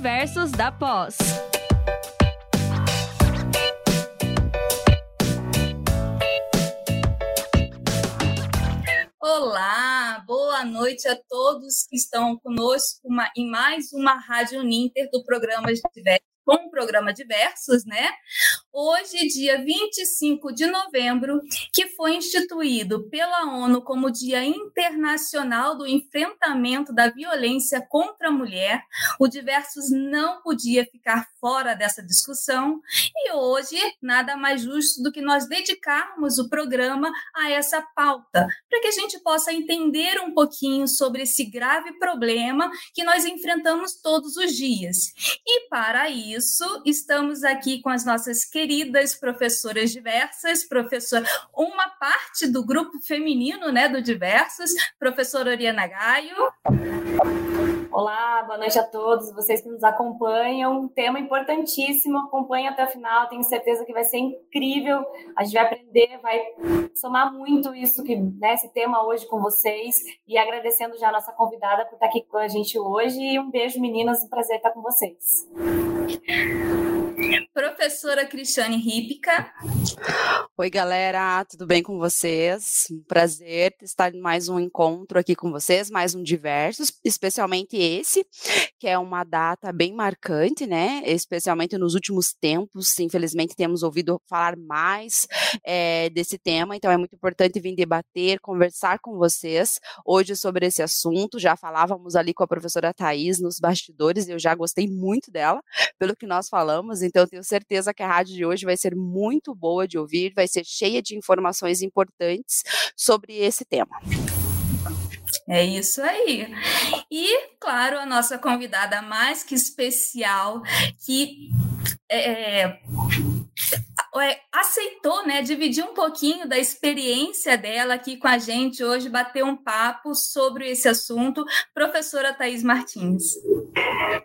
Diversos da Pós. Olá, boa noite a todos que estão conosco em mais uma Rádio Ninter do programa Diversos com o programa Diversos, né? Hoje, dia 25 de novembro, que foi instituído pela ONU como Dia Internacional do Enfrentamento da Violência contra a Mulher, o Diversos não podia ficar fora dessa discussão e hoje nada mais justo do que nós dedicarmos o programa a essa pauta, para que a gente possa entender um pouquinho sobre esse grave problema que nós enfrentamos todos os dias. E para isso, estamos aqui com as nossas professoras diversas, professora, uma parte do grupo feminino, né, do Diversos, professora Oriana Gaio. Olá, boa noite a todos, vocês que nos acompanham. Um tema importantíssimo, acompanhe até o final, tenho certeza que vai ser incrível. A gente vai aprender, vai somar muito isso que né, esse tema hoje com vocês. E agradecendo já a nossa convidada por estar aqui com a gente hoje. E um beijo, meninas, um prazer estar com vocês. Professora Cristiane Rípica. Oi, galera, tudo bem com vocês? Um prazer estar em mais um encontro aqui com vocês, mais um Diversos, especialmente esse, que é uma data bem marcante, né? Especialmente nos últimos tempos, infelizmente temos ouvido falar mais é, desse tema, então é muito importante vir debater, conversar com vocês hoje sobre esse assunto. Já falávamos ali com a professora Thais nos bastidores, eu já gostei muito dela, pelo que nós falamos, então tenho certeza que a rádio de hoje vai ser muito boa de ouvir, vai ser cheia de informações importantes sobre esse tema. É isso aí. E, claro, a nossa convidada mais que especial, que é é, aceitou, né, dividir um pouquinho da experiência dela aqui com a gente hoje, bater um papo sobre esse assunto, professora Thais Martins.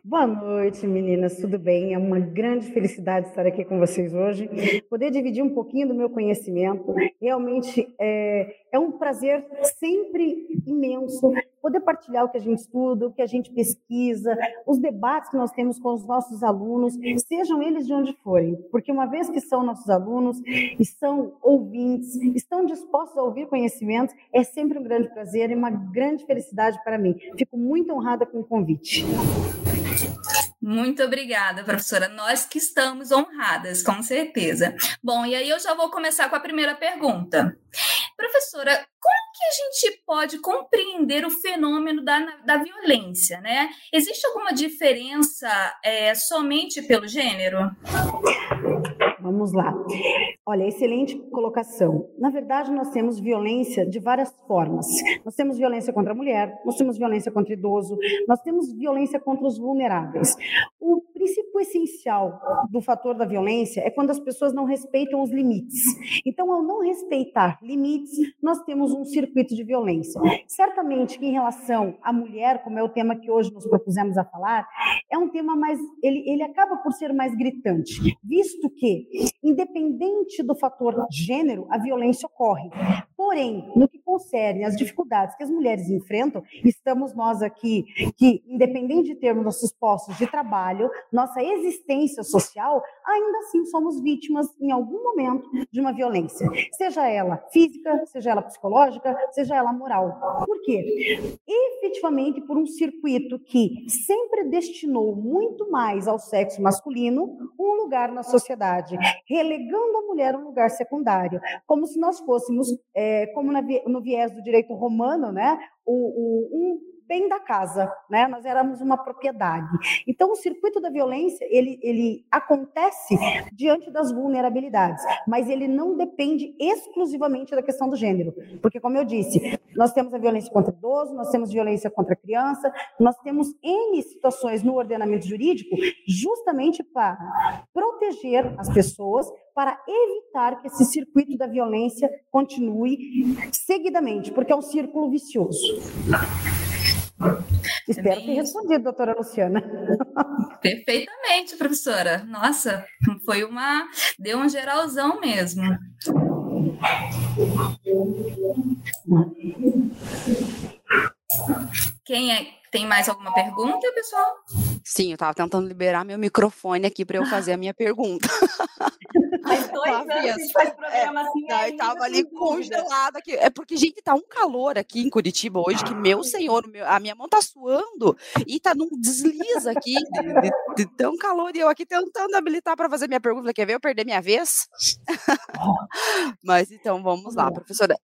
Boa noite, meninas, tudo bem? É uma grande felicidade estar aqui com vocês hoje, poder dividir um pouquinho do meu conhecimento. Realmente é, é um prazer sempre imenso poder partilhar o que a gente estuda, o que a gente pesquisa, os debates que nós temos com os nossos alunos, sejam eles de onde forem, porque uma vez que são nossos alunos e são ouvintes, estão dispostos a ouvir conhecimentos, é sempre um grande prazer e uma grande felicidade para mim. Fico muito honrada com o convite. Muito obrigada, professora. Nós que estamos honradas, com certeza. Bom, e aí eu já vou começar com a primeira pergunta. Professora, como que a gente pode compreender o fenômeno da, da violência, né? Existe alguma diferença é, somente pelo gênero? Vamos lá. Olha, excelente colocação. Na verdade, nós temos violência de várias formas. Nós temos violência contra a mulher, nós temos violência contra o idoso, nós temos violência contra os vulneráveis. O princípio essencial do fator da violência é quando as pessoas não respeitam os limites. Então, ao não respeitar limites, nós temos um circuito de violência. Certamente que em relação à mulher, como é o tema que hoje nos propusemos a falar, é um tema mais ele, ele acaba por ser mais gritante, visto que independente do fator gênero, a violência ocorre. Porém, no que concerne as dificuldades que as mulheres enfrentam, estamos nós aqui que, independente de termos nossos postos de trabalho, nossa existência social, ainda assim somos vítimas, em algum momento, de uma violência. Seja ela física, seja ela psicológica, seja ela moral. Por quê? Efetivamente, por um circuito que sempre destinou muito mais ao sexo masculino um lugar na sociedade, relegando a mulher a um lugar secundário, como se nós fôssemos, é, como no viés do direito romano, né, o, o, um bem da casa, né? Nós éramos uma propriedade. Então, o circuito da violência, ele, ele acontece diante das vulnerabilidades, mas ele não depende exclusivamente da questão do gênero. Porque, como eu disse, nós temos a violência contra o idoso, nós temos violência contra a criança, nós temos N situações no ordenamento jurídico justamente para proteger as pessoas, para evitar que esse circuito da violência continue seguidamente, porque é um círculo vicioso. Espero ter respondido, doutora Luciana. Perfeitamente, professora. Nossa, foi uma. Deu um geralzão mesmo. Quem é? Tem mais alguma pergunta, pessoal? Sim, eu estava tentando liberar meu microfone aqui para eu fazer a minha pergunta. Faz dois anos que a gente faz programa assim. É, eu tava ali congelada aqui. É porque, gente, tá um calor aqui em Curitiba hoje que, meu senhor, meu, a minha mão tá suando e tá num desliza aqui de, de, de tão calor. E eu aqui tentando habilitar para fazer minha pergunta. Quer ver eu perder minha vez? Mas então vamos lá, professora.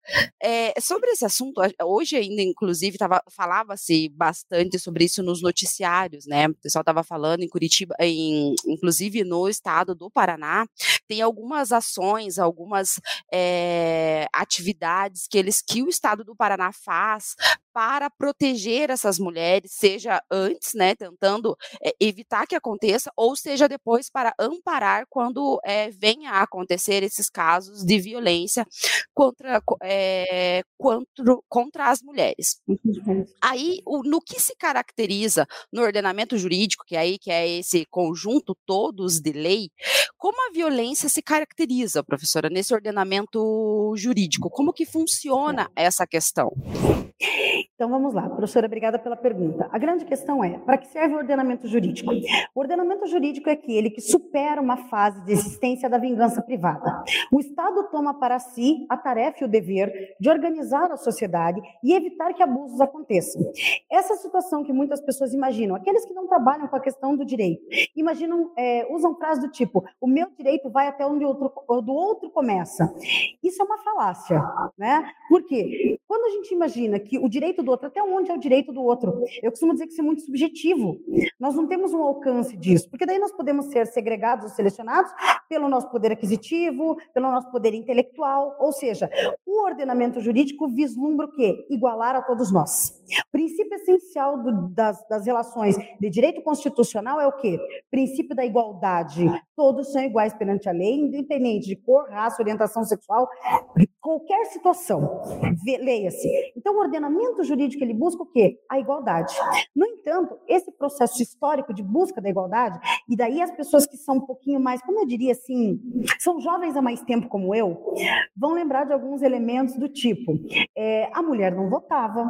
É, sobre esse assunto, hoje ainda, inclusive, falava-se bastante sobre isso nos noticiários, né? O pessoal estava falando em Curitiba, em, inclusive no estado do Paraná, tem algumas ações, algumas é, atividades que eles que o Estado do Paraná faz para proteger essas mulheres, seja antes, né, tentando é, evitar que aconteça, ou seja depois para amparar quando é, venha a acontecer esses casos de violência contra, é, contra, contra as mulheres. Aí, o, no que se caracteriza no ordenamento jurídico, que é aí que é esse conjunto todos de lei, como a violência se caracteriza, professora, nesse ordenamento jurídico? Como que funciona essa questão? Então vamos lá, professora, obrigada pela pergunta. A grande questão é: para que serve o ordenamento jurídico? O ordenamento jurídico é aquele que supera uma fase de existência da vingança privada. O Estado toma para si a tarefa e o dever de organizar a sociedade e evitar que abusos aconteçam. Essa situação que muitas pessoas imaginam, aqueles que não trabalham com a questão do direito, imaginam, é, usam frases do tipo: o meu direito vai até onde outro, do outro começa. Isso é uma falácia, né? Por quê? Quando a gente imagina que o direito do outro, até onde é o direito do outro. Eu costumo dizer que isso é muito subjetivo. Nós não temos um alcance disso, porque daí nós podemos ser segregados ou selecionados pelo nosso poder aquisitivo, pelo nosso poder intelectual, ou seja, o ordenamento jurídico vislumbra o quê? Igualar a todos nós. O princípio essencial do, das, das relações de direito constitucional é o quê? Princípio da igualdade. Todos são iguais perante a lei, independente de cor, raça, orientação sexual, qualquer situação. Leia-se. Então, o ordenamento jurídico ele busca o quê? A igualdade. No entanto, esse processo histórico de busca da igualdade, e daí as pessoas que são um pouquinho mais, como eu diria assim, são jovens há mais tempo como eu, vão lembrar de alguns elementos do tipo: é, a mulher não votava,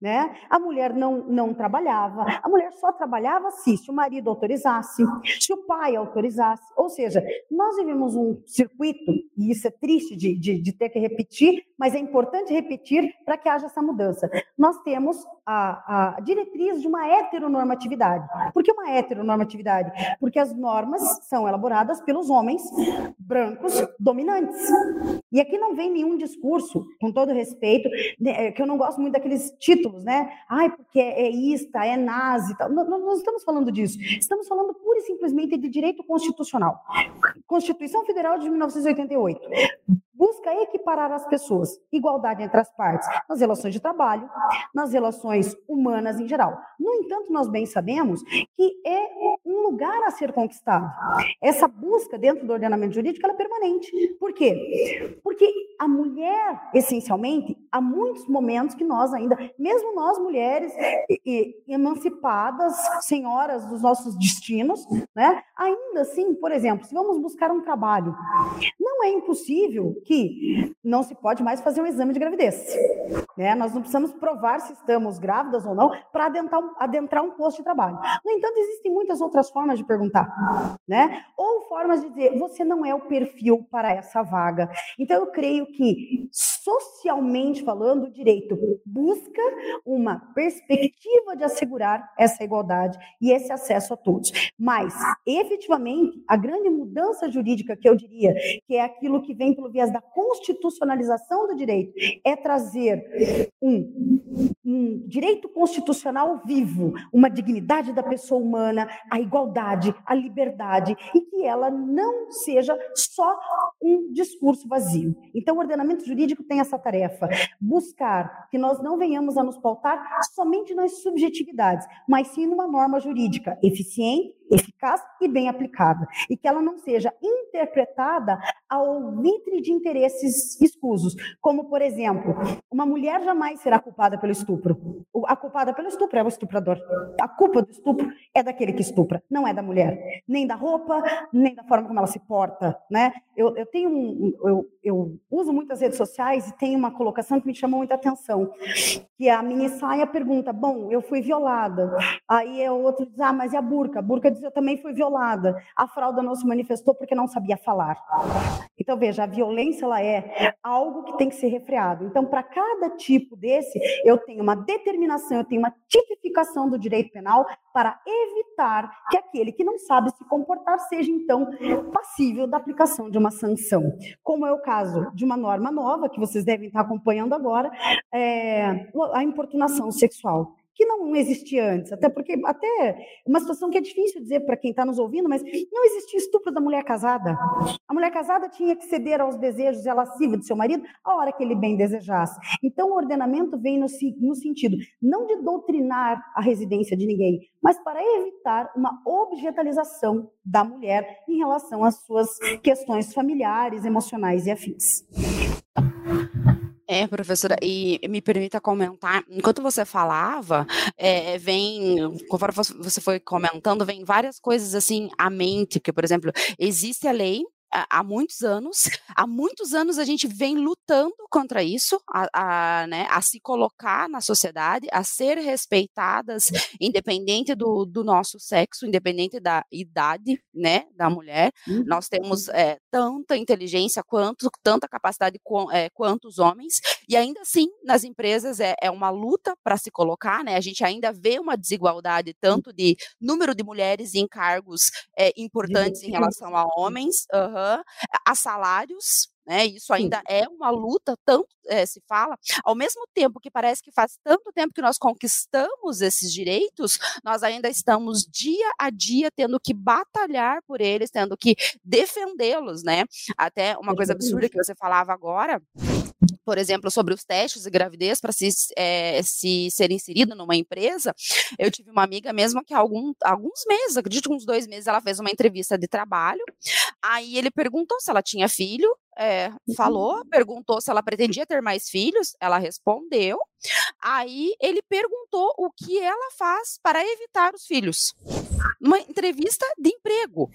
né? A mulher não, não trabalhava, a mulher só trabalhava se, se o marido autorizasse, se o pai autorizasse. Ou seja, nós vivemos um circuito, e isso é triste de, de, de ter que repetir, mas é importante repetir para que haja essa mudança. Nós temos a, a diretriz de uma heteronormatividade. Por que uma heteronormatividade? Porque as normas são elaboradas pelos homens brancos dominantes. E aqui não vem nenhum discurso, com todo respeito, é, que eu não gosto muito daqueles títulos, né? Ai, porque é ista, é nazi. Tal. Não, não estamos falando disso. Estamos falando pura e simplesmente de direito constitucional. Constituição Federal de 1988 busca equiparar as pessoas, igualdade entre as partes, nas relações de trabalho, nas relações humanas em geral. No entanto, nós bem sabemos que é um lugar a ser conquistado. Essa busca dentro do ordenamento jurídico é permanente. Por quê? Porque a mulher, essencialmente, há muitos momentos que nós ainda, mesmo nós mulheres emancipadas, senhoras dos nossos destinos, né? Ainda assim, por exemplo, se vamos buscar um trabalho, não é impossível que não se pode mais fazer um exame de gravidez. Né? Nós não precisamos provar se estamos grávidas ou não para adentrar, adentrar um posto de trabalho. No entanto, existem muitas outras formas de perguntar, né? Ou formas de dizer, você não é o perfil para essa vaga. Então, eu creio que, socialmente falando, o direito busca uma perspectiva de assegurar essa igualdade e esse acesso a todos. Mas, efetivamente, a grande mudança jurídica que eu diria que é aquilo que vem pelo viés da constitucionalização do direito, é trazer um, um direito constitucional vivo, uma dignidade da pessoa humana, a igualdade, a liberdade, e que ela não seja só um discurso vazio. Então, o ordenamento jurídico tem essa tarefa, buscar que nós não venhamos a nos pautar somente nas subjetividades, mas sim numa norma jurídica eficiente, eficaz e bem aplicada, e que ela não seja interpretada ao vitre de interesses escusos, como, por exemplo, uma mulher jamais será culpada pelo estupro, estupro. A culpada pelo estupro é o estuprador. A culpa do estupro é daquele que estupra, não é da mulher. Nem da roupa, nem da forma como ela se porta, né? Eu, eu tenho um, eu, eu uso muitas redes sociais e tem uma colocação que me chamou muita atenção, que a mini saia pergunta, bom, eu fui violada. Aí é outro diz, ah, mas e a burca? A burca diz, eu também fui violada. A fralda não se manifestou porque não sabia falar. Então, veja, a violência, ela é algo que tem que ser refreado. Então, para cada tipo desse, eu tenho uma determinação, eu tenho uma tipificação do direito penal para evitar que aquele que não sabe se comportar seja, então, passível da aplicação de uma sanção. Como é o caso de uma norma nova, que vocês devem estar acompanhando agora, é, a importunação sexual que não existia antes, até porque até uma situação que é difícil dizer para quem está nos ouvindo, mas não existia estupro da mulher casada. A mulher casada tinha que ceder aos desejos e à lasciva de seu marido a hora que ele bem desejasse. Então o ordenamento vem no, no sentido não de doutrinar a residência de ninguém, mas para evitar uma objetalização da mulher em relação às suas questões familiares, emocionais e afins. É, professora, e me permita comentar, enquanto você falava, é, vem, conforme você foi comentando, vem várias coisas assim à mente, porque, por exemplo, existe a lei há muitos anos. Há muitos anos a gente vem lutando contra isso, a, a, né, a se colocar na sociedade, a ser respeitadas, independente do, do nosso sexo, independente da idade né, da mulher. Uhum. Nós temos é, tanta inteligência quanto, tanta capacidade com, é, quanto os homens, e ainda assim, nas empresas é, é uma luta para se colocar, né? A gente ainda vê uma desigualdade tanto de número de mulheres em cargos é, importantes em relação a homens. Uhum a salários, né? Isso ainda Sim. é uma luta, tanto é, se fala, ao mesmo tempo que parece que faz tanto tempo que nós conquistamos esses direitos, nós ainda estamos dia a dia tendo que batalhar por eles, tendo que defendê-los, né? Até uma coisa absurda que você falava agora, por exemplo, sobre os testes de gravidez para se, é, se ser inserido numa empresa, eu tive uma amiga mesmo que há algum, alguns meses, acredito que uns dois meses, ela fez uma entrevista de trabalho, aí ele perguntou se ela tinha filho, é, falou, uhum. perguntou se ela pretendia ter mais filhos, ela respondeu. Aí ele perguntou o que ela faz para evitar os filhos. Uma entrevista de emprego.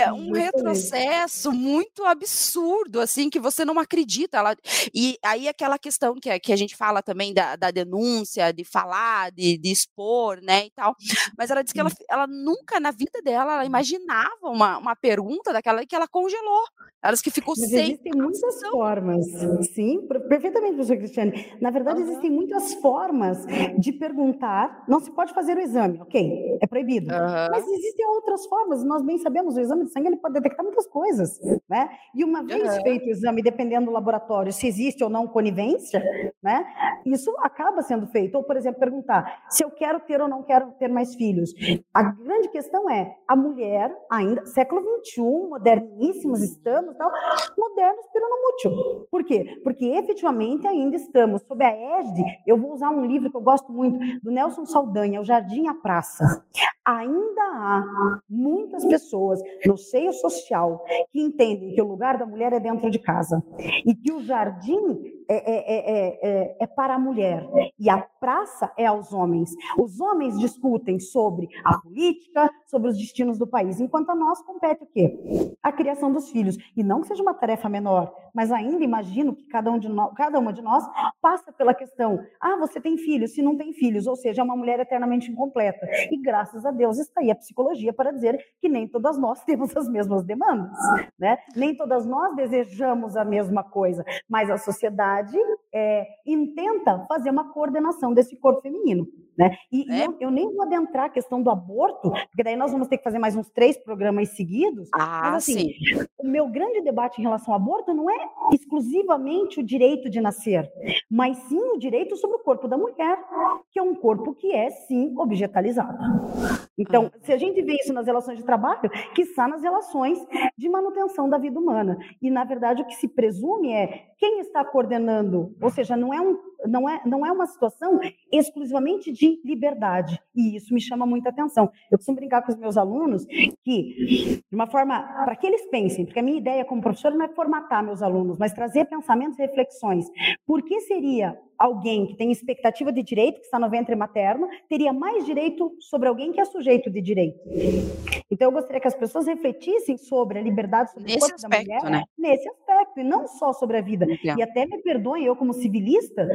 É um retrocesso muito absurdo, assim, que você não acredita. Ela, e aí aquela questão que, que a gente fala também da, da denúncia, de falar, de, de, expor, né, e tal. Mas ela disse que ela, ela nunca na vida dela ela imaginava uma, uma pergunta daquela que ela congelou. Ela disse que ficou Mas sem. Existem muitas formas, sim, perfeitamente, professor Cristiane. Na verdade, uhum. existem muitas formas de perguntar. Não se pode fazer o exame, ok? É proibido. Uhum. Mas existem outras formas, nós bem sabemos, o exame sangue ele pode detectar muitas coisas, né? E uma vez uhum. feito o exame, dependendo do laboratório, se existe ou não conivência, né? Isso acaba sendo feito. Ou, por exemplo, perguntar se eu quero ter ou não quero ter mais filhos. A grande questão é, a mulher ainda, século XXI, moderníssimos estamos, modernos, tal, modernos pelo não mútil. Por quê? Porque efetivamente ainda estamos sob a égide, eu vou usar um livro que eu gosto muito, do Nelson Saldanha, O Jardim à Praça. Ainda há muitas pessoas no seio social que entendem que o lugar da mulher é dentro de casa e que o jardim é, é, é, é, para a mulher e a praça é aos homens. Os homens discutem sobre a política, sobre os destinos do país, enquanto a nós compete o quê? A criação dos filhos. E não que seja uma tarefa menor, mas ainda imagino que cada, um de nós, cada uma de nós passa pela questão: ah, você tem filhos, se não tem filhos, ou seja, é uma mulher eternamente incompleta. E graças a Deus está aí a psicologia para dizer que nem todas nós temos as mesmas demandas, né? Nem todas nós desejamos a mesma coisa, mas a sociedade verdade, é, intenta fazer uma coordenação desse corpo feminino. Né? E, é. eu, eu, nem vou adentrar a questão do aborto, porque daí nós vamos ter que fazer mais uns três programas seguidos. Ah, mas assim, sim. o meu grande debate em relação ao aborto não é exclusivamente o direito de nascer, mas sim o direito sobre o corpo da mulher, que é um corpo que é sim objetalizado. Então, ah. se a gente vê isso nas relações de trabalho, que está nas relações de manutenção da vida humana. E na verdade o que se presume é quem está coordenando, ou seja, não é, um, não é, não é uma situação exclusivamente de liberdade. E isso me chama muita atenção. Eu costumo brincar com os meus alunos que, de uma forma, para que eles pensem, porque a minha ideia como professora não é formatar meus alunos, mas trazer pensamentos e reflexões. Por que seria alguém que tem expectativa de direito, que está no ventre materno, teria mais direito sobre alguém que é sujeito de direito. Então, eu gostaria que as pessoas refletissem sobre a liberdade sobre nesse o corpo aspecto, da mulher, né? nesse aspecto, e não só sobre a vida. Legal. E até me perdoem, eu como civilista,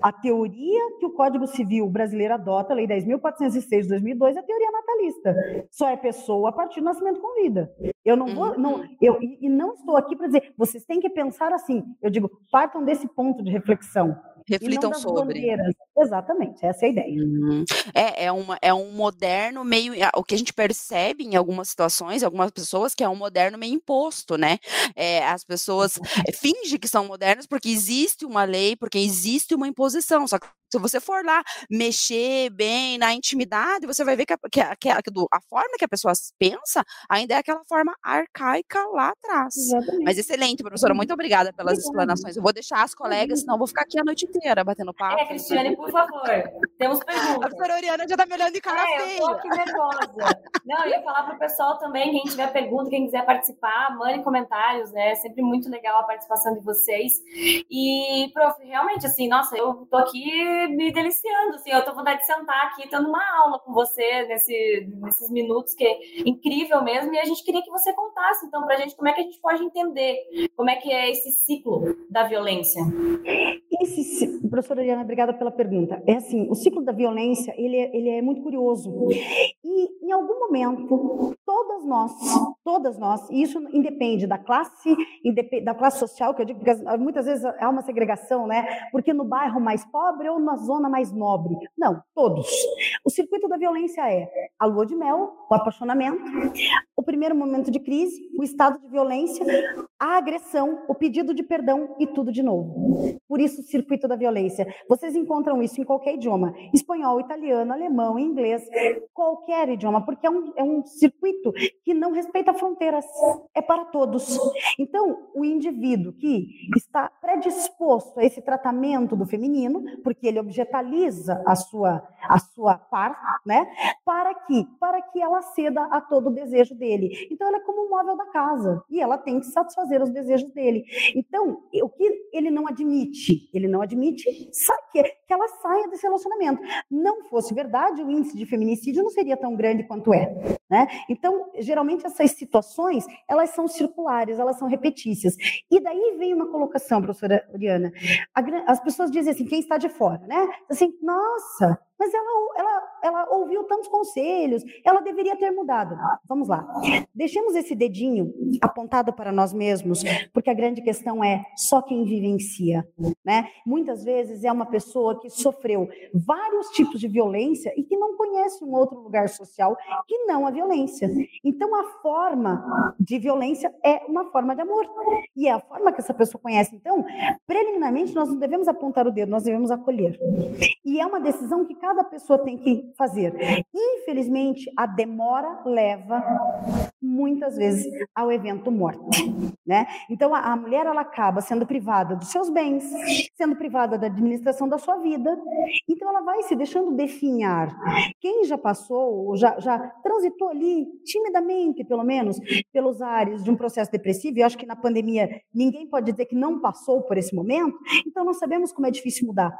a teoria que o Código Civil brasileiro adota, a Lei 10.406 de 2002, é a teoria natalista. Só é pessoa a partir do nascimento com vida. Eu não vou, não, Uhum. eu, e e não estou aqui para dizer, vocês têm que pensar assim. Eu digo, partam desse ponto de reflexão. Reflitam sobre. bandeiras. Exatamente, essa é a ideia. Uhum. É, é, uma, é um moderno meio. O que a gente percebe em algumas situações, algumas pessoas, que é um moderno meio imposto, né? É, as pessoas é, fingem que são modernas porque existe uma lei, porque existe uma imposição. Só que se você for lá mexer bem na intimidade, você vai ver que a, que a, que a- a forma que a pessoa pensa ainda é aquela forma arcaica lá atrás. Exatamente. Mas excelente, professora. Muito obrigada pelas Obrigada. explanações. Eu vou deixar as colegas, senão eu vou ficar aqui a noite inteira batendo papo. É, Cristiane, por favor, temos A perguntas. professora Oriana já tá me olhando de cara É, eu feia. tô aqui nervosa. Não, eu ia falar pro pessoal também, quem tiver pergunta, quem quiser participar, mandem comentários, né? É sempre muito legal a participação de vocês. E, prof, realmente, assim, nossa, eu tô aqui me deliciando, assim, eu tô vontade de sentar aqui, tendo uma aula com você nesse, nesses minutos, que é incrível mesmo, e a gente queria que você contasse, então, pra gente como é que a gente pode entender como é que é esse ciclo da violência. Esse, professora Ariana, obrigada pela pergunta. É assim, o ciclo da violência, ele é, ele é muito curioso. E, em algum momento, todas nós, todas nós, e isso independe da classe, da classe social, que eu digo, porque as- muitas vezes há uma segregação, né? Porque no bairro mais pobre ou na zona mais nobre. Não, todos. O circuito da violência é a lua de mel, o apaixonamento, o primeiro momento de crise, o estado de violência, a agressão, o pedido de perdão e tudo de novo. Por isso, o circuito da violência. Vocês encontram isso em qualquer idioma: espanhol, italiano, alemão, inglês, qualquer idioma, porque é um, é um circuito que não respeita fronteiras, é para todos. Então, o indivíduo que está predisposto a esse tratamento do feminino, porque ele objetaliza a sua, a sua par, né? Para que, para que ela ceda a todo o desejo dele. Então, ela é como um móvel da casa e ela tem que satisfazer os desejos dele. Então, o que ele não admite? Ele não admite que, que ela saia desse relacionamento. Não fosse verdade, o índice de feminicídio não seria tão grande quanto é. Né? Então, geralmente essas situações, elas são circulares, elas são repetícias. E daí vem uma colocação, professora Oriana. As pessoas dizem assim, quem está de fora, né? Assim, nossa, mas ela, ela, ela ouviu tantos conselhos, ela deveria ter mudado. Vamos lá. Deixemos esse dedinho apontado para nós mesmos, porque a grande questão é só quem vivencia, né? Muitas vezes é uma pessoa que sofreu vários tipos de violência e que não conhece um outro lugar social que não a violência. Então a forma de violência é uma forma de amor e é a forma que essa pessoa conhece. Então, preliminarmente nós não devemos apontar o dedo, nós devemos acolher. E é uma decisão que cada pessoa tem que fazer. Infelizmente, a demora leva muitas vezes ao evento morte, né? Então a, a mulher ela acaba sendo privada dos seus bens, sendo privada da administração da sua vida. Então ela vai se deixando definhar. Quem já passou, ou já, já transitou ali timidamente, pelo menos, pelos ares de um processo depressivo, e acho que na pandemia ninguém pode dizer que não passou por esse momento, então nós sabemos como é difícil mudar,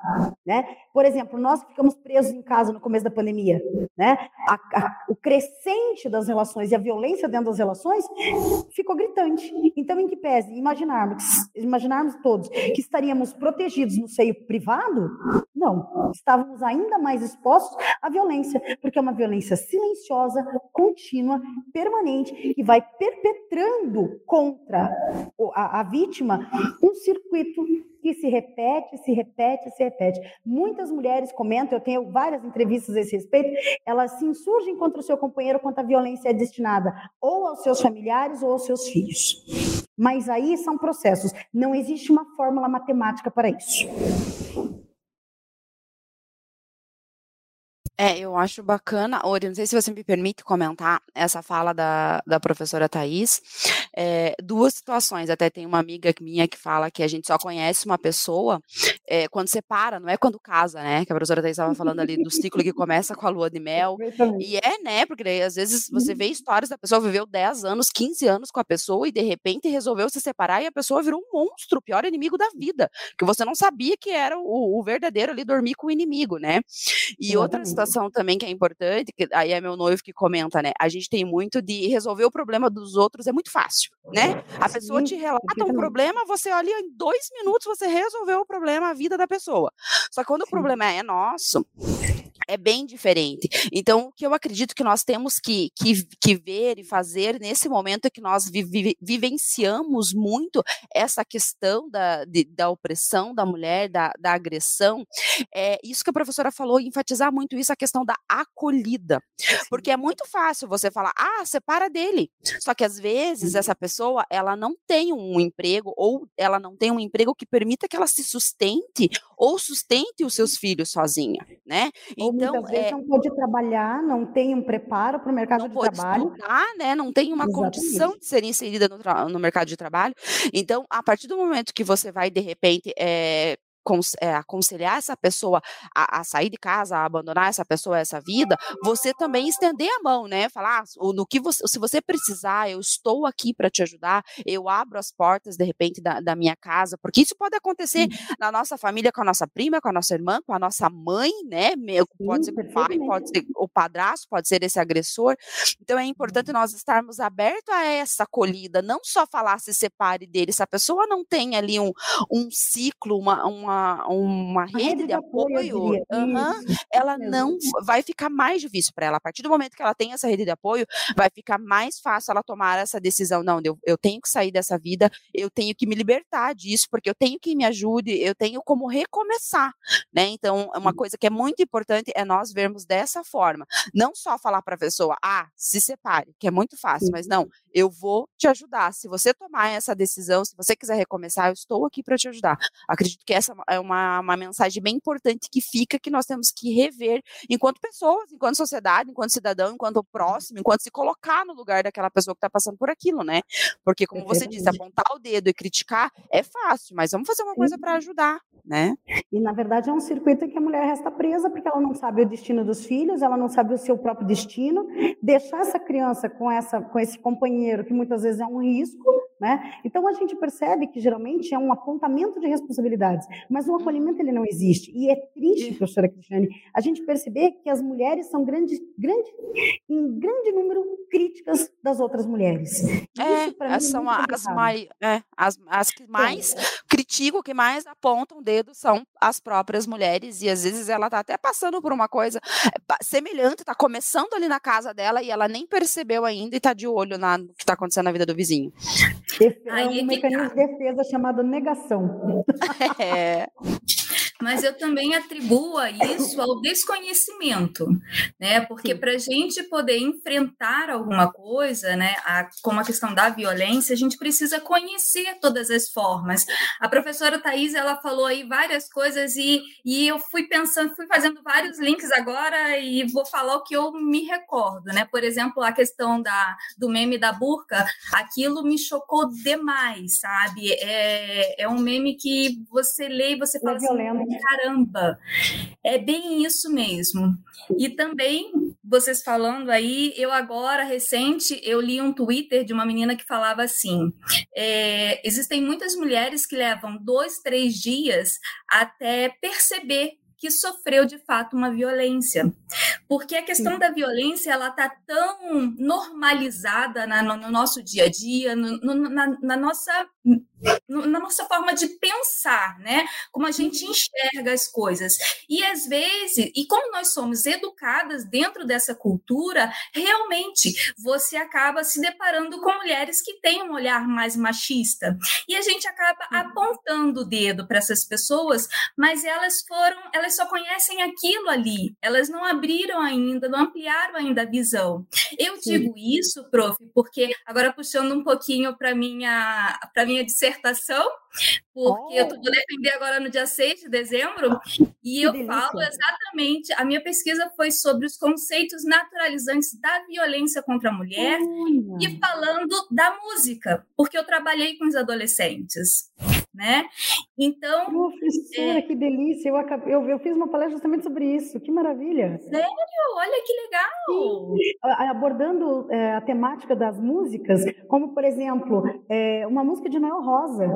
né? Por exemplo, nós ficamos em casa no começo da pandemia, né? A- a- o crescente das relações e a violência dentro das relações ficou gritante. Então, em que pese imaginarmos, imaginarmos todos que estaríamos protegidos no seio privado, não, estávamos ainda mais expostos à violência, porque é uma violência silenciosa, contínua, permanente, que vai perpetrando contra a, a vítima um circuito que se repete, se repete, se repete. Muitas mulheres comentam, eu tenho várias entrevistas a esse respeito, elas se insurgem contra o seu companheiro quando a violência é destinada ou aos seus familiares ou aos seus filhos. Mas aí são processos, não existe uma fórmula matemática para isso. É, eu acho bacana, Ori, não sei se você me permite comentar essa fala da, da professora Thais. É, duas situações, até tem uma amiga minha que fala que a gente só conhece uma pessoa é, quando separa, não é quando casa, né? Que a professora Thais estava falando ali do ciclo que começa com a lua de mel. E é, né? Porque daí, às vezes você vê uhum. histórias da pessoa viveu 10 anos, 15 anos com a pessoa e de repente resolveu se separar e a pessoa virou um monstro, o pior inimigo da vida, que você não sabia que era o, o verdadeiro ali dormir com o inimigo, né? E outra situação também que é importante, que aí é meu noivo que comenta, né? A gente tem muito de resolver o problema dos outros, é muito fácil, né? A pessoa te relata um problema, você olha em dois minutos, você resolveu o problema, a vida da pessoa. Só que quando Sim. o problema é nosso, é bem diferente. Então, o que eu acredito que nós temos que, que, que ver e fazer nesse momento é que nós vi, vi, vivenciamos muito essa questão da, de, da opressão da mulher, da, da agressão. É isso que a professora falou, enfatizar muito isso, a questão da acolhida. Porque é muito fácil você falar, ah, separa dele. Só que às vezes essa pessoa, ela não tem um emprego, ou ela não tem um emprego que permita que ela se sustente, ou sustente os seus filhos sozinha, né? Ou então, muitas vezes é... não pode trabalhar, não tem um preparo para o mercado não de trabalho. Estudar, né? Não tem uma Exatamente. condição de ser inserida no, no, mercado de trabalho. Então, a partir do momento que você vai, de repente, é, aconselhar essa pessoa a, a, sair de casa, a abandonar essa pessoa, essa vida, você também estender a mão, né? Falar, ah, no que você, se você precisar, eu estou aqui para te ajudar, eu abro as portas, de repente, da, da minha casa, porque isso pode acontecer Sim. na nossa família, com a nossa prima, com a nossa irmã, com a nossa mãe, né? Pode Sim, ser o pai, pode ser o padrasto, pode ser esse agressor. Então é importante uhum. nós estarmos abertos a essa acolhida, não só falar se separe dele, se a pessoa não tem ali um, um ciclo, uma, uma uma, uma rede, de apoio, apoio uhum, ela não vai ficar mais difícil para ela. A partir do momento que ela tem essa rede de apoio, vai ficar mais fácil ela tomar essa decisão. Não, eu, eu tenho que sair dessa vida, eu tenho que me libertar disso, porque eu tenho que me ajude, eu tenho como recomeçar, né? Então, uma coisa que é muito importante é nós vermos dessa forma. Não só falar para a pessoa, ah, se separe, que é muito fácil, mas não, eu vou te ajudar. Se você tomar essa decisão, se você quiser recomeçar, eu estou aqui para te ajudar. Acredito que essa é uma, uma mensagem bem importante que fica, que nós temos que rever enquanto pessoas, enquanto sociedade, enquanto cidadão, enquanto próximo, enquanto se colocar no lugar daquela pessoa que está passando por aquilo, né? Porque, como você disse, apontar o dedo e criticar é fácil, mas vamos fazer uma coisa para ajudar, né? E, na verdade, é um circuito em que a mulher resta presa porque ela não sabe o destino dos filhos, ela não sabe o seu próprio destino. Deixar essa criança com, essa, com esse companheiro, que muitas vezes é um risco, né? Então, a gente percebe que, geralmente, é um apontamento de responsabilidades, mas o acolhimento ele não existe. E é triste, professora Cristiane, a gente perceber que as mulheres são grandes, grande, em grande número críticas das outras mulheres. É, Isso, mim, são é as, mais, é, as, as que mais criticam, que mais apontam o dedo são as próprias mulheres, e às vezes ela está até passando por uma coisa eh, semelhante, está começando ali na casa dela e ela nem percebeu ainda e está de olho na, no que está acontecendo na vida do vizinho. É um mecanismo de defesa chamado negação. É mas eu também atribuo isso ao desconhecimento, né? Porque para a gente poder enfrentar alguma coisa, né, a, como a questão da violência, a gente precisa conhecer todas as formas. A professora Thais, ela falou aí várias coisas e, e eu fui pensando, fui fazendo vários links agora e vou falar o que eu me recordo, né? Por exemplo, a questão da, do meme da burca, aquilo me chocou demais, sabe? É, é um meme que você lê e você fala é assim, caramba. É bem isso mesmo. E também, vocês falando aí, eu agora, recente, eu li um Twitter de uma menina que falava assim: é, existem muitas mulheres que levam dois, três dias até perceber que sofreu de fato uma violência. Porque a questão Sim. da violência ela está tão normalizada na, no, no, nosso dia a dia, no, no, na, na, nossa na nossa forma de pensar, né? Como a gente enxerga as coisas. E às vezes, e como nós somos educadas dentro dessa cultura, realmente você acaba se deparando com mulheres que têm um olhar mais machista. E a gente acaba apontando o dedo para essas pessoas, mas elas foram, elas só conhecem aquilo ali. Elas não abriram ainda, não ampliaram ainda a visão. Eu Sim. digo isso, prof, porque agora puxando um pouquinho para minha para minha dissertação, porque oh. eu vou defender agora no dia 6 de dezembro, e que eu delícia. falo exatamente, a minha pesquisa foi sobre os conceitos naturalizantes da violência contra a mulher e falando da música, porque eu trabalhei com os adolescentes né? Então. Professora, é... que delícia! Eu, acabei, eu, eu, fiz uma palestra justamente sobre isso, que maravilha! Sério? Olha que legal! Sim. Abordando é, a temática das músicas, como, por exemplo, é, uma música de Noel Rosa,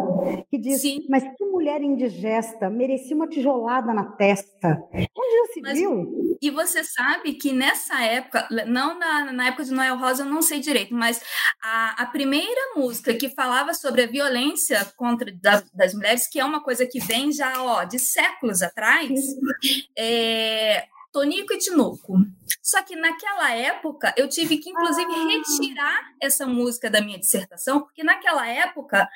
que diz: Sim. Mas que mulher indigesta merecia uma tijolada na testa. Onde já se Mas, viu? E você sabe que nessa época, não na, na época de Noel Rosa, eu não sei direito, mas a, a primeira música que falava sobre a violência contra da, das mulheres, que é uma coisa que vem já ó, de séculos atrás, é, Tonico e Tinoco. Só que naquela época eu tive que, inclusive, ah. retirar essa música da minha dissertação, porque naquela época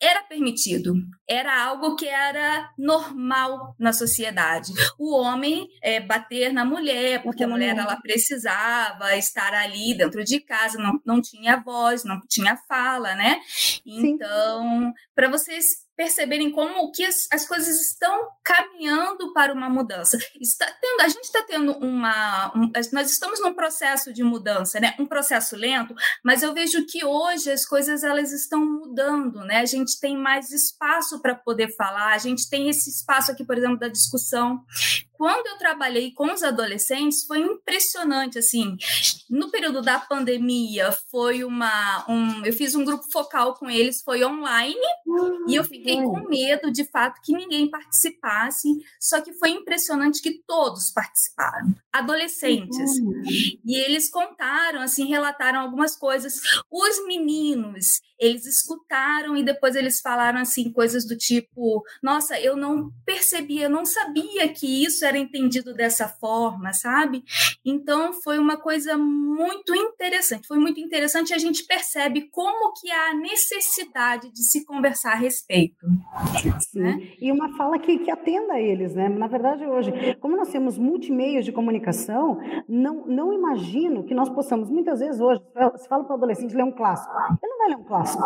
era permitido, era algo que era normal na sociedade. O homem é, bater na mulher, porque a mulher ela precisava estar ali dentro de casa, não, não tinha voz, não tinha fala, né? Então, para vocês perceberem como que as, as, coisas estão caminhando para uma mudança. Está tendo, a gente está tendo uma, um, nós estamos num processo de mudança, né? Um processo lento, mas eu vejo que hoje as coisas elas estão mudando, né? A gente tem mais espaço para poder falar, a gente tem esse espaço aqui, por exemplo, da discussão. Quando eu trabalhei com os adolescentes, foi impressionante, assim, no período da pandemia, foi uma, um, eu fiz um grupo focal com eles, foi online, uhum. e eu fiquei com medo, de fato, que ninguém participasse, só que foi impressionante que todos participaram, adolescentes, uhum. e eles contaram, assim, relataram algumas coisas, os meninos, eles escutaram e depois eles falaram, assim, coisas do tipo, nossa, eu não percebia, não sabia que isso era entendido dessa forma, sabe? Então foi uma coisa muito interessante. Foi muito interessante a gente percebe como que há necessidade de se conversar a respeito. Sim. Né? E uma fala que, que atenda a eles, né? Na verdade, hoje, como nós temos multimeios de comunicação, não, não imagino que nós possamos, muitas vezes hoje, se fala para o adolescente ler um clássico, ele não vai ler um clássico,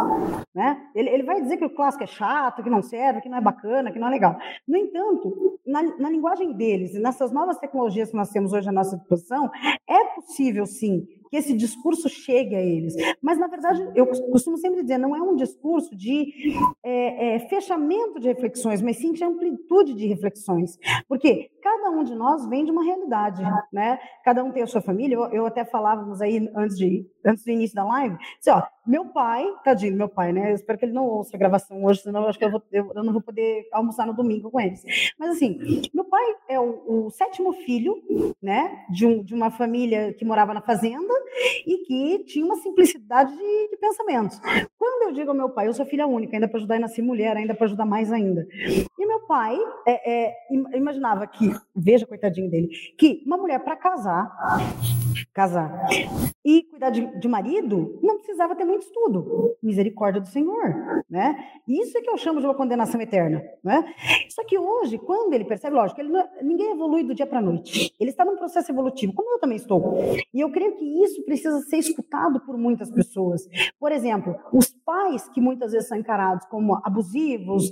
né? Ele, ele vai dizer que o clássico é chato, que não serve, que não é bacana, que não é legal. No entanto, na, na linguagem dele, e nessas novas tecnologias que nós temos hoje à nossa disposição, é possível sim que esse discurso chegue a eles. Mas, na verdade, eu costumo sempre dizer, não é um discurso de é, é, fechamento de reflexões, mas sim de amplitude de reflexões. Porque cada um de nós vem de uma realidade, né? Cada um tem a sua família. Eu, eu até falávamos aí antes, de, antes do início da live, assim, ó, meu pai, tadinho, meu pai, né? Eu espero que ele não ouça a gravação hoje, senão eu acho que eu, vou, eu, eu não vou poder almoçar no domingo com eles. Mas, assim, meu pai é o, o sétimo filho, né? De, um, de uma família que morava na fazenda e que tinha uma simplicidade de, de pensamentos. Quando eu digo ao meu pai, eu sou filha única, ainda para ajudar a nascer mulher, ainda para ajudar mais ainda. E meu pai é, é, imaginava que, veja, coitadinho dele, que uma mulher para casar, casar e cuidar de, de, marido não precisava ter muito estudo. Misericórdia do Senhor, né? Isso é que eu chamo de uma condenação eterna, né? Só que hoje, quando ele percebe, lógico, ele não, ninguém evolui do dia para noite. Ele está num processo evolutivo, como eu também estou. E eu creio que isso precisa ser escutado por muitas pessoas. Por exemplo, os pais que muitas vezes são encarados como abusivos,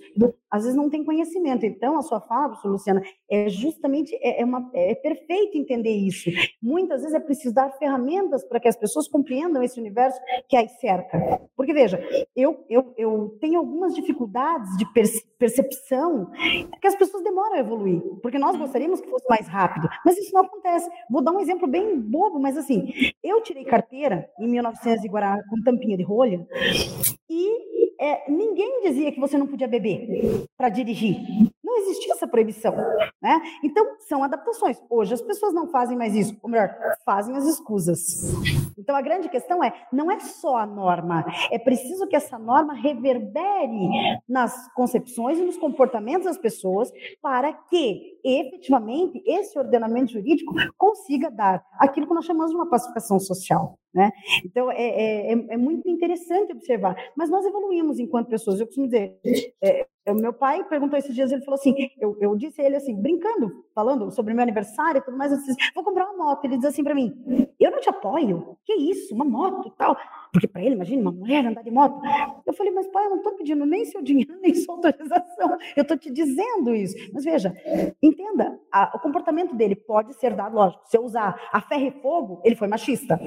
às vezes não têm conhecimento. Então, a sua fala, professor Luciana, é justamente é, é, uma, é perfeito entender isso. Muitas vezes é preciso dar ferramentas para que as pessoas compreendam esse universo que as cerca. Porque, veja, eu, eu, eu tenho algumas dificuldades de percepção que as pessoas demoram a evoluir, porque nós gostaríamos que fosse mais rápido, mas isso não acontece. Vou dar um exemplo bem bobo, mas assim, eu tirei carteira em 1900 de Guará com tampinha de rolha e é, ninguém dizia que você não podia beber para dirigir. Não existia essa proibição, né? Então, são adaptações. Hoje as pessoas não fazem mais isso, ou melhor, fazem as escusas. Então, a grande questão é, não é só a norma, é preciso que essa norma reverbere nas concepções e nos comportamentos das pessoas para que, efetivamente, esse ordenamento jurídico consiga dar aquilo que nós chamamos de uma pacificação social. Né? Então, é, é, é, é muito interessante observar. Mas nós evoluímos enquanto pessoas. Eu costumo dizer, é, o meu pai perguntou esses dias, ele falou assim, eu, eu disse a ele assim, brincando, falando sobre meu aniversário e tudo mais, eu disse, vou comprar uma moto. Ele diz assim para mim, eu não te apoio. Que isso, uma moto e tal. Porque para ele, imagina, uma mulher andar de moto. Eu falei, mas pai, eu não estou pedindo nem seu dinheiro, nem sua autorização. Eu estou te dizendo isso. Mas veja, entenda, a, o comportamento dele pode ser dado, lógico, se eu usar a ferro e fogo, ele foi machista.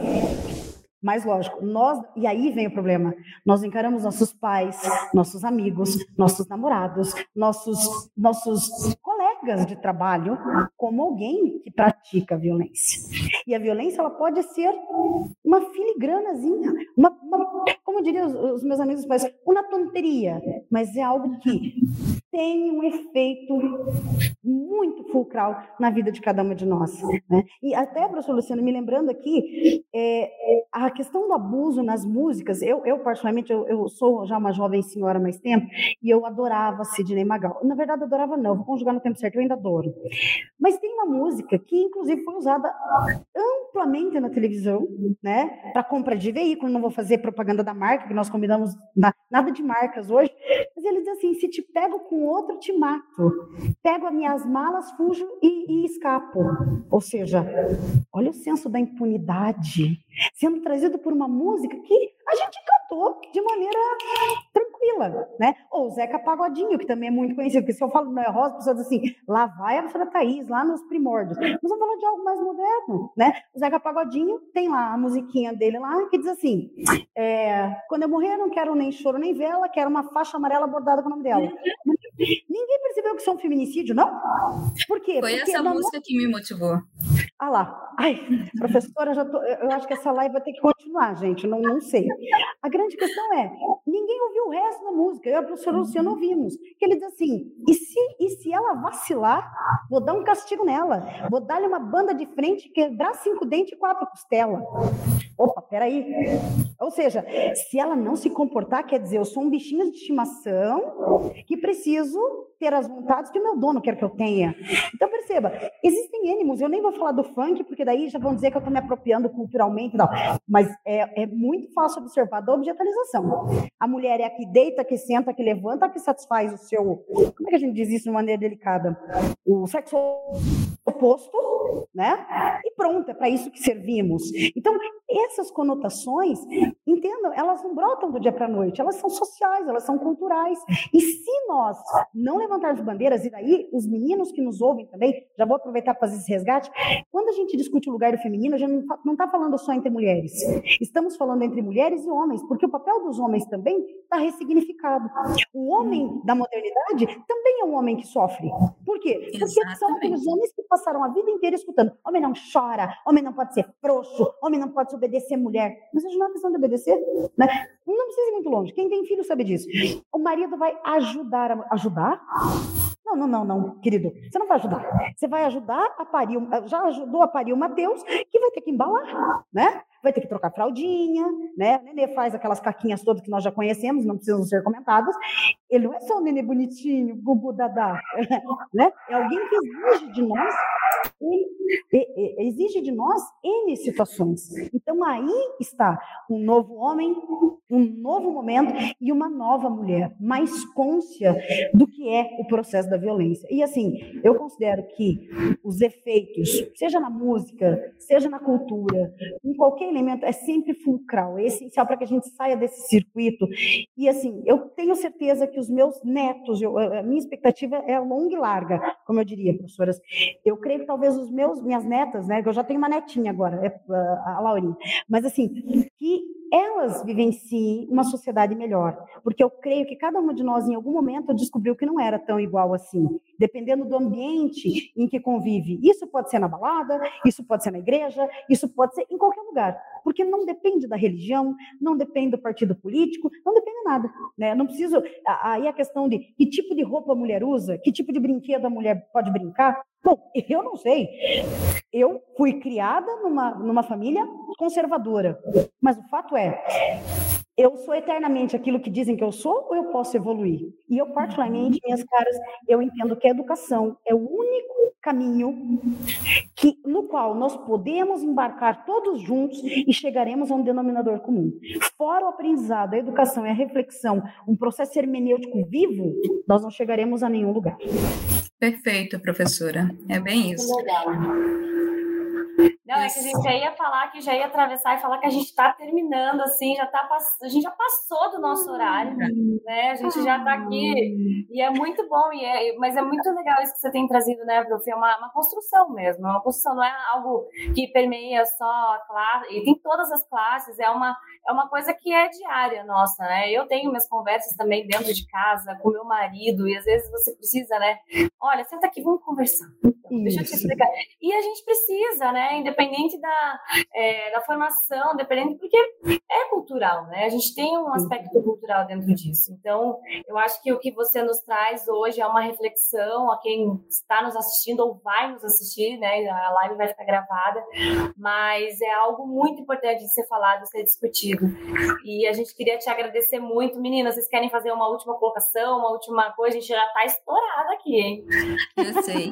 Mas lógico, nós e aí vem o problema. Nós encaramos nossos pais, nossos amigos, nossos namorados, nossos nossos colegas de trabalho como alguém que pratica violência. E a violência ela pode ser uma filigranazinha, uma, uma como diriam os, os meus amigos pais, uma tonteria, mas é algo que tem um efeito muito fulcral na vida de cada uma de nós. Né? E até, professor Luciano, me lembrando aqui, é, a questão do abuso nas músicas, eu, eu particularmente, eu, eu, sou já uma jovem senhora há mais tempo, e eu adorava Sidney Magal. Na verdade, adorava não, vou conjugar no tempo certo, eu ainda adoro. Mas tem uma música que, inclusive, foi usada amplamente na televisão, né, para compra de veículo, não vou fazer propaganda da marca, que nós combinamos nada de marcas hoje, mas ele diz assim, se te pego com outro, te mato. Pego as minhas malas, fujo e, e escapo. Ou seja, olha o senso da impunidade sendo trazido por uma música que a gente cantou de maneira tranquila, né? Ou Zeca Pagodinho, que também é muito conhecido, porque se eu falo do Noé Rosa, a pessoa diz assim, lá vai a professora Thaís, lá nos primórdios. Mas vamos falar de algo mais moderno, né? O Zeca Pagodinho tem lá a musiquinha dele lá, que diz assim, é, quando eu morrer eu não quero nem choro nem vela, quero uma faixa amarela bordada com o nome dela. Ninguém percebeu que isso é um feminicídio, não? Por quê? Foi Porque essa música que me motivou. Ah lá. Ai, professora, já tô, eu acho que essa live vai ter que continuar, gente. Não, não sei. A grande questão é: ninguém ouviu o resto da música. Eu e a professora Luciana ouvimos. Que ele diz assim: e se, e se ela vacilar, vou dar um castigo nela. Vou dar-lhe uma banda de frente, quebrar cinco dentes e quatro costelas. Opa, peraí. Ou seja, se ela não se comportar, quer dizer, eu sou um bichinho de estimação que preciso ter as vontades que o meu dono quer que eu tenha. Então, perceba, existem ânimos, eu nem vou falar do funk, porque daí já vão dizer que eu estou me apropriando culturalmente tal, mas é, é muito fácil observar da objetalização. A mulher é a que deita, que senta, que levanta, que satisfaz o seu, como é que a gente diz isso de maneira delicada? O sexo oposto, né? E pronto, é para isso que servimos. Então, essas conotações, entendam, elas não brotam do dia para a noite, elas são sociais, elas são culturais. E se nós não levantarmos bandeiras, e daí os meninos que nos ouvem também, já vou aproveitar para fazer esse resgate, quando a gente discute o lugar do feminino, a gente não está falando só entre mulheres, estamos falando entre mulheres e homens, porque o papel dos homens também está ressignificado. O homem da modernidade também é um homem que sofre. Por quê? Porque Exatamente. são aqueles homens que passaram a vida inteira escutando: homem não chora, homem não pode ser frouxo, homem não pode obedecer mulher. Mas isso não questão de obedecer, né? Não precisa ir muito longe. Quem tem filho sabe disso. O marido vai ajudar a ajudar? Não, não, não, não, querido. Você não vai ajudar. Você vai ajudar a parir, já ajudou a parir o Mateus, que vai ter que embalar, né? Vai ter que trocar fraldinha, né? O nenê faz aquelas caquinhas todas que nós já conhecemos, não precisam ser comentadas. Ele não é só um nenê bonitinho, gugu dadá, né? É alguém que exige de nós exige de nós N situações. Então aí está um novo homem, um novo momento e uma nova mulher, mais côncia do que é o processo da violência. E assim, eu considero que os efeitos, seja na música, seja na cultura, em qualquer elemento, é sempre fulcral, é essencial para que a gente saia desse circuito. E assim, eu tenho certeza que os meus netos, eu, a minha expectativa é longa e larga, como eu diria, professoras. Eu creio que talvez os meus, minhas netas, né, eu já tenho uma netinha agora, é, a Laurinha, mas assim, que elas vivenciem uma sociedade melhor, porque eu creio que cada uma de nós, em algum momento, descobriu que não era tão igual assim, dependendo do ambiente em que convive. Isso pode ser na balada, isso pode ser na igreja, isso pode ser em qualquer lugar, porque não depende da religião, não depende do partido político, não depende de nada. Né? Não preciso. Aí a questão de que tipo de roupa a mulher usa, que tipo de brinquedo a mulher pode brincar, Bom, eu não sei. Eu fui criada numa, numa família conservadora, mas o fato é, eu sou eternamente aquilo que dizem que eu sou ou eu posso evoluir? E eu, particularmente, minhas caras, eu entendo que a educação é o único caminho que, no qual nós podemos embarcar todos juntos e chegaremos a um denominador comum. Fora o aprendizado, a educação e a reflexão, um processo hermenêutico vivo, nós não chegaremos a nenhum lugar. Perfeito, professora. É bem isso. Legal. Não, é que a gente já ia falar que já ia atravessar e falar que a gente está terminando, assim, já tá a gente já passou do nosso horário, né? A gente já está aqui e é muito bom, e é, mas é muito legal isso que você tem trazido, né, Prof? É uma, uma construção mesmo, é uma construção, não é algo que permeia só a classe, e tem todas as classes, é uma, é uma coisa que é diária nossa, né? Eu tenho minhas conversas também dentro de casa com meu marido, e às vezes você precisa, né? Olha, senta aqui, vamos conversar. Então, deixa eu te explicar. E a gente precisa, né? Independente da, é, da formação, dependendo, porque é cultural, né? A gente tem um aspecto cultural dentro disso. Então, eu acho que o que você nos traz hoje é uma reflexão a quem está nos assistindo ou vai nos assistir, né? A live vai ficar gravada, mas é algo muito importante de ser falado, de ser discutido. E a gente queria te agradecer muito. Meninas, vocês querem fazer uma última colocação, uma última coisa? A gente já está estourada aqui, hein? Eu sei.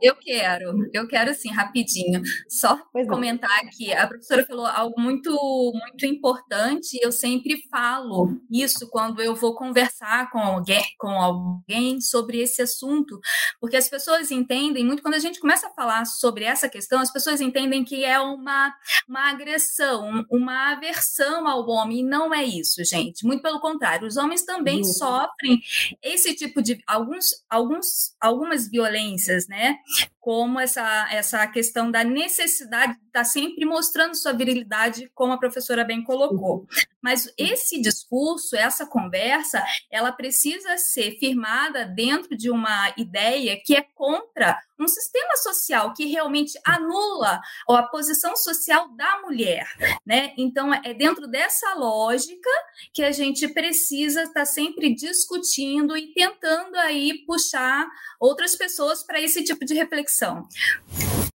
Eu quero, eu quero sim, rapidinho. Só pois comentar é. aqui. A professora falou algo muito, muito importante. Eu sempre falo isso quando eu vou conversar com alguém, com alguém sobre esse assunto, porque as pessoas entendem muito quando a gente começa a falar sobre essa questão, as pessoas entendem que é uma, uma agressão, uma aversão ao homem, e não é isso, gente. Muito pelo contrário, os homens também uhum. sofrem esse tipo de alguns, alguns, algumas violências, né? como essa, essa questão da necessidade de estar sempre mostrando sua virilidade, como a professora bem colocou. Mas esse discurso, essa conversa, ela precisa ser firmada dentro de uma ideia que é contra um sistema social que realmente anula a posição social da mulher, né? Então é dentro dessa lógica que a gente precisa estar sempre discutindo e tentando aí puxar outras pessoas para esse tipo de reflexão.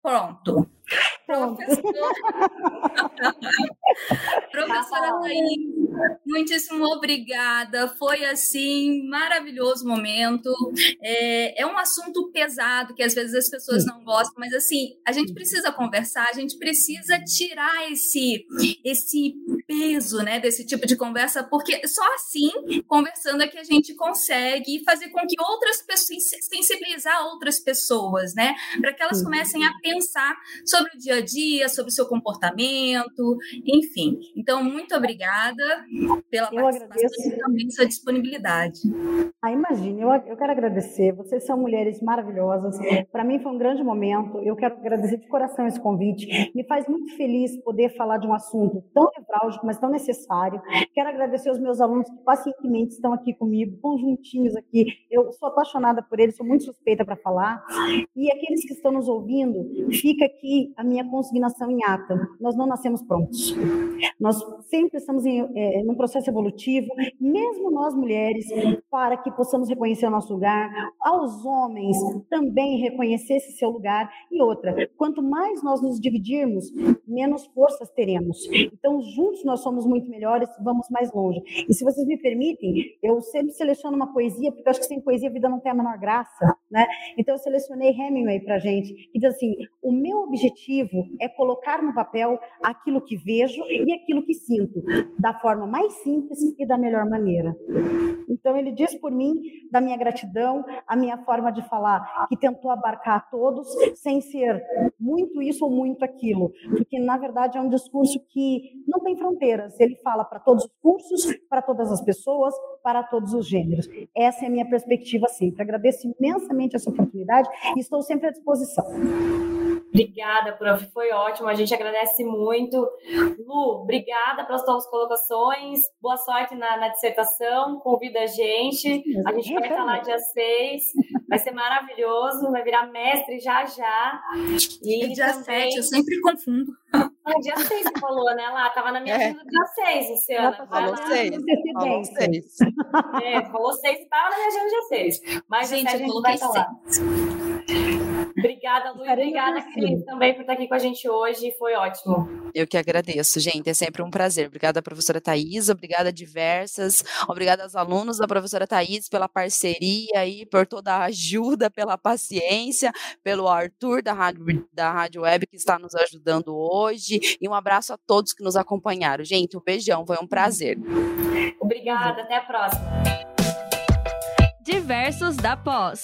Pronto. Professora, Professora Laís, muitíssimo obrigada. Foi assim, maravilhoso momento. É, é um assunto pesado que às vezes as pessoas não gostam, mas assim, a gente precisa conversar, a gente precisa tirar esse, esse peso né, desse tipo de conversa, porque só assim, conversando, é que a gente consegue fazer com que outras pessoas, sensibilizar outras pessoas, né? Para que elas comecem a pensar sobre o dia a dia, sobre o seu comportamento, enfim. Então, muito obrigada pela eu participação e também sua disponibilidade. Ah, imagine, eu, eu quero agradecer. Vocês são mulheres maravilhosas. Para mim foi um grande momento. Eu quero agradecer de coração esse convite. Me faz muito feliz poder falar de um assunto tão nevrálgico, mas tão necessário. Quero agradecer aos meus alunos que pacientemente estão aqui comigo, conjuntinhos aqui. Eu sou apaixonada por eles, sou muito suspeita para falar. E aqueles que estão nos ouvindo, fica aqui a minha consignação em ata. Nós não nascemos prontos. Nós sempre estamos em é, num processo evolutivo, mesmo nós mulheres, para que possamos reconhecer o nosso lugar, aos homens também reconhecer esse seu lugar. E outra, quanto mais nós nos dividirmos, menos forças teremos. Então, juntos nós somos muito melhores, vamos mais longe. E se vocês me permitem, eu sempre seleciono uma poesia, porque eu acho que sem poesia a vida não tem a menor graça, né? Então, eu selecionei Hemingway para gente, que diz assim: o meu objetivo é colocar no papel aquilo que vejo e aquilo que sinto, da forma mais simples e da melhor maneira. Então, ele diz por mim, da minha gratidão, a minha forma de falar, que tentou abarcar todos, sem ser muito isso ou muito aquilo, porque, na verdade, é um discurso que não tem fronteiras, ele fala para todos os cursos, para todas as pessoas, para todos os gêneros. Essa é a minha perspectiva sempre. Agradeço imensamente essa oportunidade e estou sempre à disposição. Obrigada, prof. Foi ótimo. A gente agradece muito. Lu, obrigada pelas suas colocações. Boa sorte na, na dissertação. Convida a gente. A gente vai estar lá dia 6. Vai ser maravilhoso. Vai virar mestre já já. E é dia também... 7, eu sempre confundo. Ah, dia 6 você falou, né? Lá, tava na minha é. agenda dia 6, Luciana. Falou 6. Falou 6. É, falou 6 e tava na minha agenda dia 6. Mas gente, a gente vai estar lá. Obrigada, Lu. Obrigada, Cris, também por estar aqui com a gente hoje. Foi ótimo. Eu que agradeço, gente. É sempre um prazer. Obrigada, professora Thais. Obrigada, diversas. Obrigada aos alunos da professora Thais pela parceria e por toda a ajuda, pela paciência, pelo Arthur da Rádio, da Rádio Web que está nos ajudando hoje. E um abraço a todos que nos acompanharam. Gente, um beijão. Foi um prazer. Obrigada. Até a próxima. Diversos da Pós.